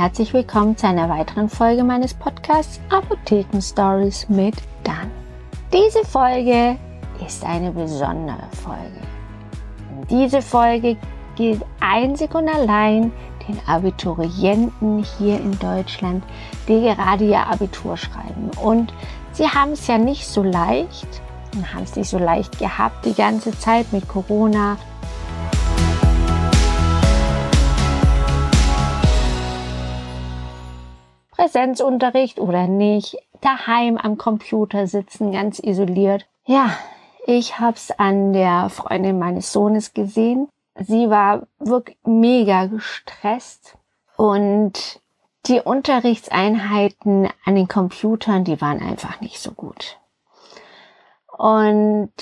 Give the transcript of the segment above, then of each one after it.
Herzlich willkommen zu einer weiteren Folge meines Podcasts Apotheken Stories mit Dan. Diese Folge ist eine besondere Folge. Diese Folge gilt einzig und allein den Abiturienten hier in Deutschland, die gerade ihr Abitur schreiben. Und sie haben es ja nicht so leicht und haben es nicht so leicht gehabt die ganze Zeit mit Corona, Präsenzunterricht oder nicht, daheim am Computer sitzen, ganz isoliert. Ja, ich hab's an der Freundin meines Sohnes gesehen. Sie war wirklich mega gestresst und die Unterrichtseinheiten an den Computern, die waren einfach nicht so gut. Und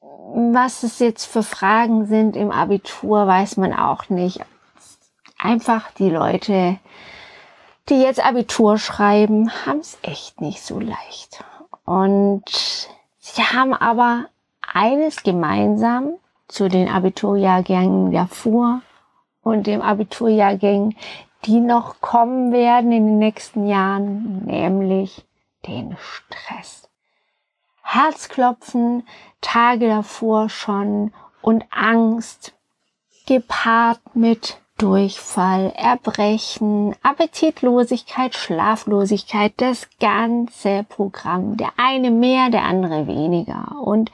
was es jetzt für Fragen sind im Abitur, weiß man auch nicht. Einfach die Leute die jetzt Abitur schreiben, haben es echt nicht so leicht. Und sie haben aber eines gemeinsam zu den Abiturjahrgängen davor und dem Abiturjahrgängen, die noch kommen werden in den nächsten Jahren, nämlich den Stress. Herzklopfen, Tage davor schon und Angst, gepaart mit Durchfall, Erbrechen, Appetitlosigkeit, Schlaflosigkeit, das ganze Programm. Der eine mehr, der andere weniger. Und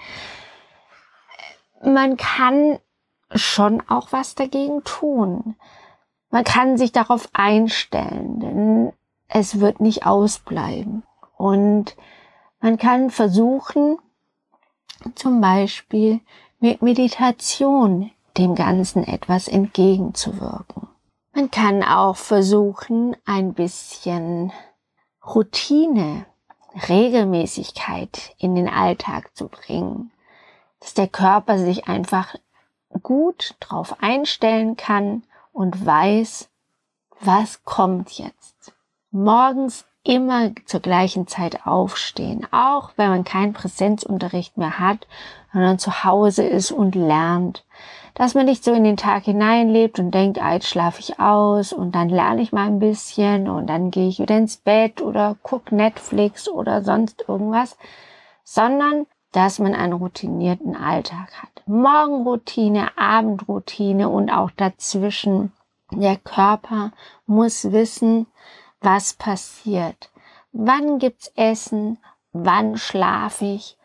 man kann schon auch was dagegen tun. Man kann sich darauf einstellen, denn es wird nicht ausbleiben. Und man kann versuchen, zum Beispiel mit Meditation dem Ganzen etwas entgegenzuwirken. Man kann auch versuchen, ein bisschen Routine, Regelmäßigkeit in den Alltag zu bringen, dass der Körper sich einfach gut drauf einstellen kann und weiß, was kommt jetzt. Morgens immer zur gleichen Zeit aufstehen, auch wenn man keinen Präsenzunterricht mehr hat, sondern zu Hause ist und lernt, dass man nicht so in den Tag hineinlebt und denkt, ah, jetzt schlafe ich aus und dann lerne ich mal ein bisschen und dann gehe ich wieder ins Bett oder guck Netflix oder sonst irgendwas, sondern dass man einen routinierten Alltag hat. Morgenroutine, Abendroutine und auch dazwischen. Der Körper muss wissen, was passiert. Wann gibt's Essen? Wann schlafe ich?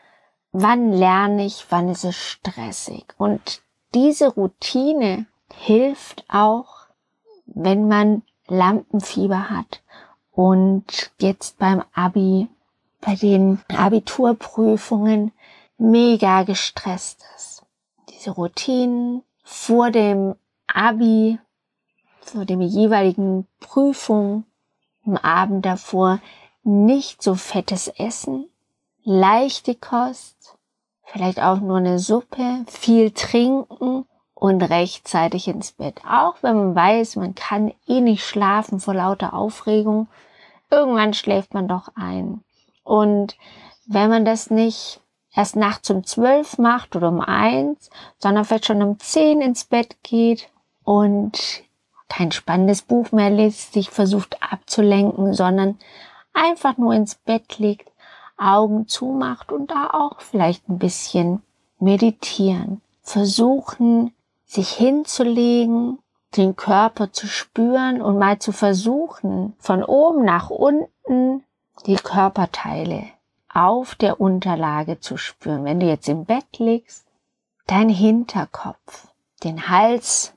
Wann lerne ich? Wann ist es stressig? Und diese Routine hilft auch, wenn man Lampenfieber hat und jetzt beim Abi, bei den Abiturprüfungen mega gestresst ist. Diese Routinen vor dem Abi, vor dem jeweiligen Prüfung, am Abend davor nicht so fettes Essen, leichte Kost, vielleicht auch nur eine Suppe, viel trinken und rechtzeitig ins Bett. Auch wenn man weiß, man kann eh nicht schlafen vor lauter Aufregung, irgendwann schläft man doch ein. Und wenn man das nicht erst nachts um zwölf macht oder um eins, sondern vielleicht schon um zehn ins Bett geht und kein spannendes Buch mehr liest, sich versucht abzulenken, sondern einfach nur ins Bett liegt, Augen zumacht und da auch vielleicht ein bisschen meditieren. Versuchen, sich hinzulegen, den Körper zu spüren und mal zu versuchen, von oben nach unten die Körperteile auf der Unterlage zu spüren. Wenn du jetzt im Bett liegst, dein Hinterkopf, den Hals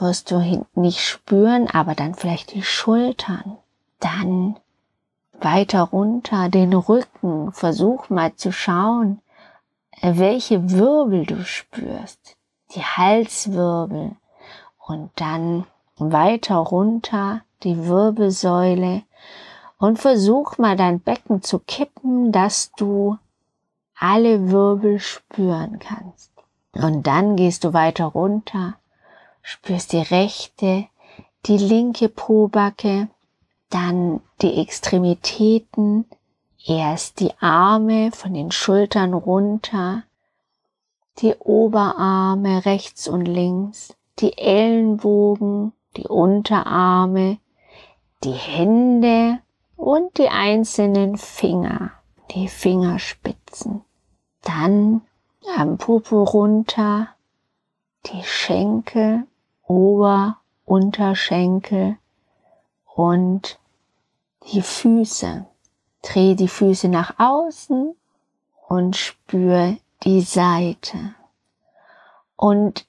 wirst du hinten nicht spüren, aber dann vielleicht die Schultern, dann weiter runter den Rücken. Versuch mal zu schauen, welche Wirbel du spürst. Die Halswirbel und dann weiter runter die Wirbelsäule und versuch mal dein Becken zu kippen, dass du alle Wirbel spüren kannst. Und dann gehst du weiter runter, spürst die rechte, die linke Pobacke, dann die Extremitäten, erst die Arme von den Schultern runter, die Oberarme rechts und links, die Ellenbogen, die Unterarme, die Hände und die einzelnen Finger, die Fingerspitzen. Dann am Popo runter, die Schenkel, Ober, Unterschenkel und die Füße. Dreh die Füße nach außen und spür die Seite. Und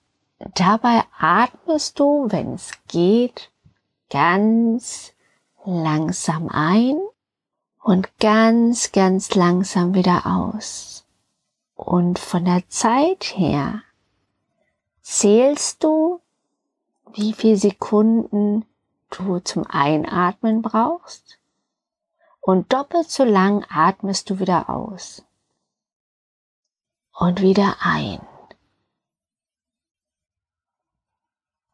dabei atmest du, wenn es geht, ganz langsam ein und ganz, ganz langsam wieder aus. Und von der Zeit her zählst du, wie viele Sekunden du zum Einatmen brauchst. Und doppelt so lang atmest du wieder aus. Und wieder ein.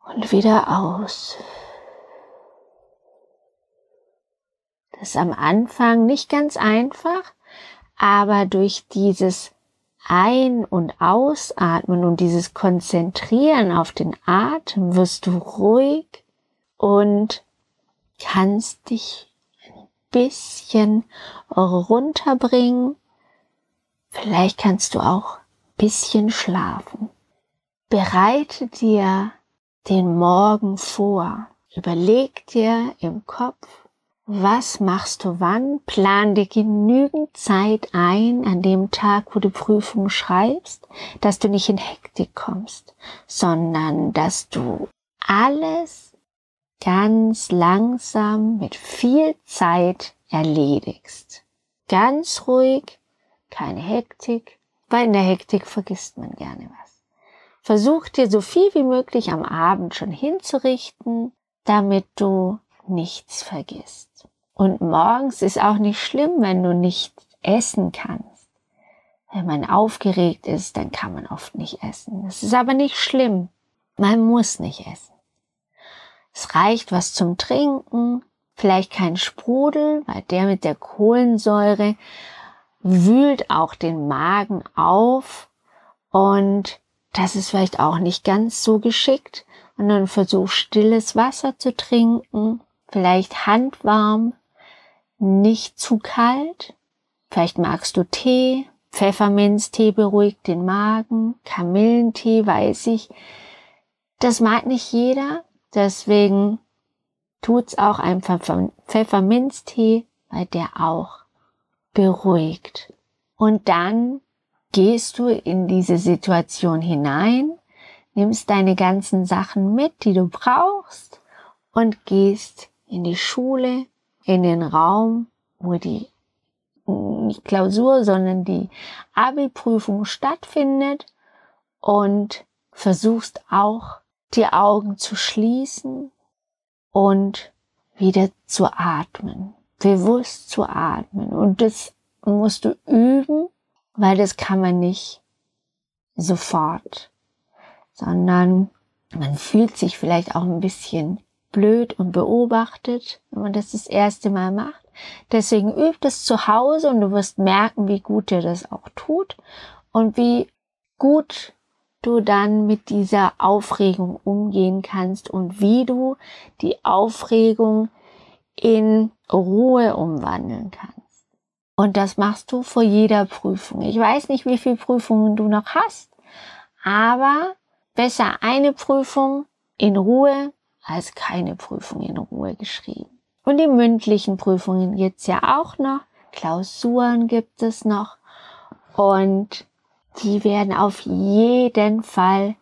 Und wieder aus. Das ist am Anfang nicht ganz einfach, aber durch dieses Ein- und Ausatmen und dieses Konzentrieren auf den Atem wirst du ruhig und kannst dich ein bisschen runterbringen. Vielleicht kannst du auch ein bisschen schlafen. Bereite dir den Morgen vor. Überleg dir im Kopf, was machst du wann? Plan dir genügend Zeit ein an dem Tag, wo du Prüfung schreibst, dass du nicht in Hektik kommst, sondern dass du alles ganz langsam mit viel Zeit erledigst. Ganz ruhig, keine Hektik, weil in der Hektik vergisst man gerne was. Versuch dir so viel wie möglich am Abend schon hinzurichten, damit du nichts vergisst. Und morgens ist auch nicht schlimm, wenn du nicht essen kannst. Wenn man aufgeregt ist, dann kann man oft nicht essen. Das ist aber nicht schlimm. Man muss nicht essen. Es reicht was zum Trinken, vielleicht kein Sprudel, weil der mit der Kohlensäure wühlt auch den Magen auf und das ist vielleicht auch nicht ganz so geschickt. Und dann versuch stilles Wasser zu trinken, vielleicht handwarm, nicht zu kalt. Vielleicht magst du Tee. Pfefferminztee beruhigt den Magen. Kamillentee weiß ich. Das mag nicht jeder. Deswegen tut's auch ein Pfefferminztee, weil der auch beruhigt. Und dann gehst du in diese Situation hinein, nimmst deine ganzen Sachen mit, die du brauchst und gehst in die Schule, in den Raum, wo die nicht Klausur, sondern die Abi-Prüfung stattfindet und versuchst auch die Augen zu schließen und wieder zu atmen, bewusst zu atmen. Und das musst du üben, weil das kann man nicht sofort, sondern man fühlt sich vielleicht auch ein bisschen blöd und beobachtet, wenn man das das erste Mal macht. Deswegen übt es zu Hause und du wirst merken, wie gut dir das auch tut und wie gut du dann mit dieser Aufregung umgehen kannst und wie du die Aufregung in Ruhe umwandeln kannst. Und das machst du vor jeder Prüfung. Ich weiß nicht, wie viele Prüfungen du noch hast, aber besser eine Prüfung in Ruhe als keine Prüfung in Ruhe geschrieben. Und die mündlichen Prüfungen gibt's ja auch noch. Klausuren gibt es noch. Und die werden auf jeden Fall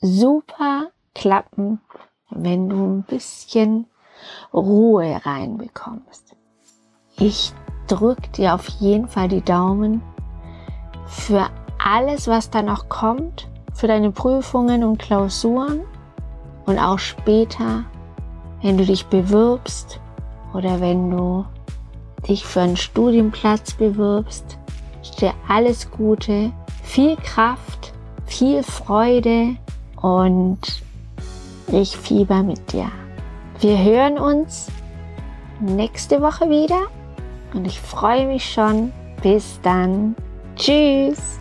super klappen, wenn du ein bisschen Ruhe reinbekommst. Ich drück dir auf jeden Fall die Daumen für alles, was da noch kommt, für deine Prüfungen und Klausuren und auch später, wenn du dich bewirbst oder wenn du dich für einen Studienplatz bewirbst, dir alles Gute, viel Kraft, viel Freude und ich fieber mit dir. Wir hören uns nächste Woche wieder und ich freue mich schon. Bis dann. Tschüss.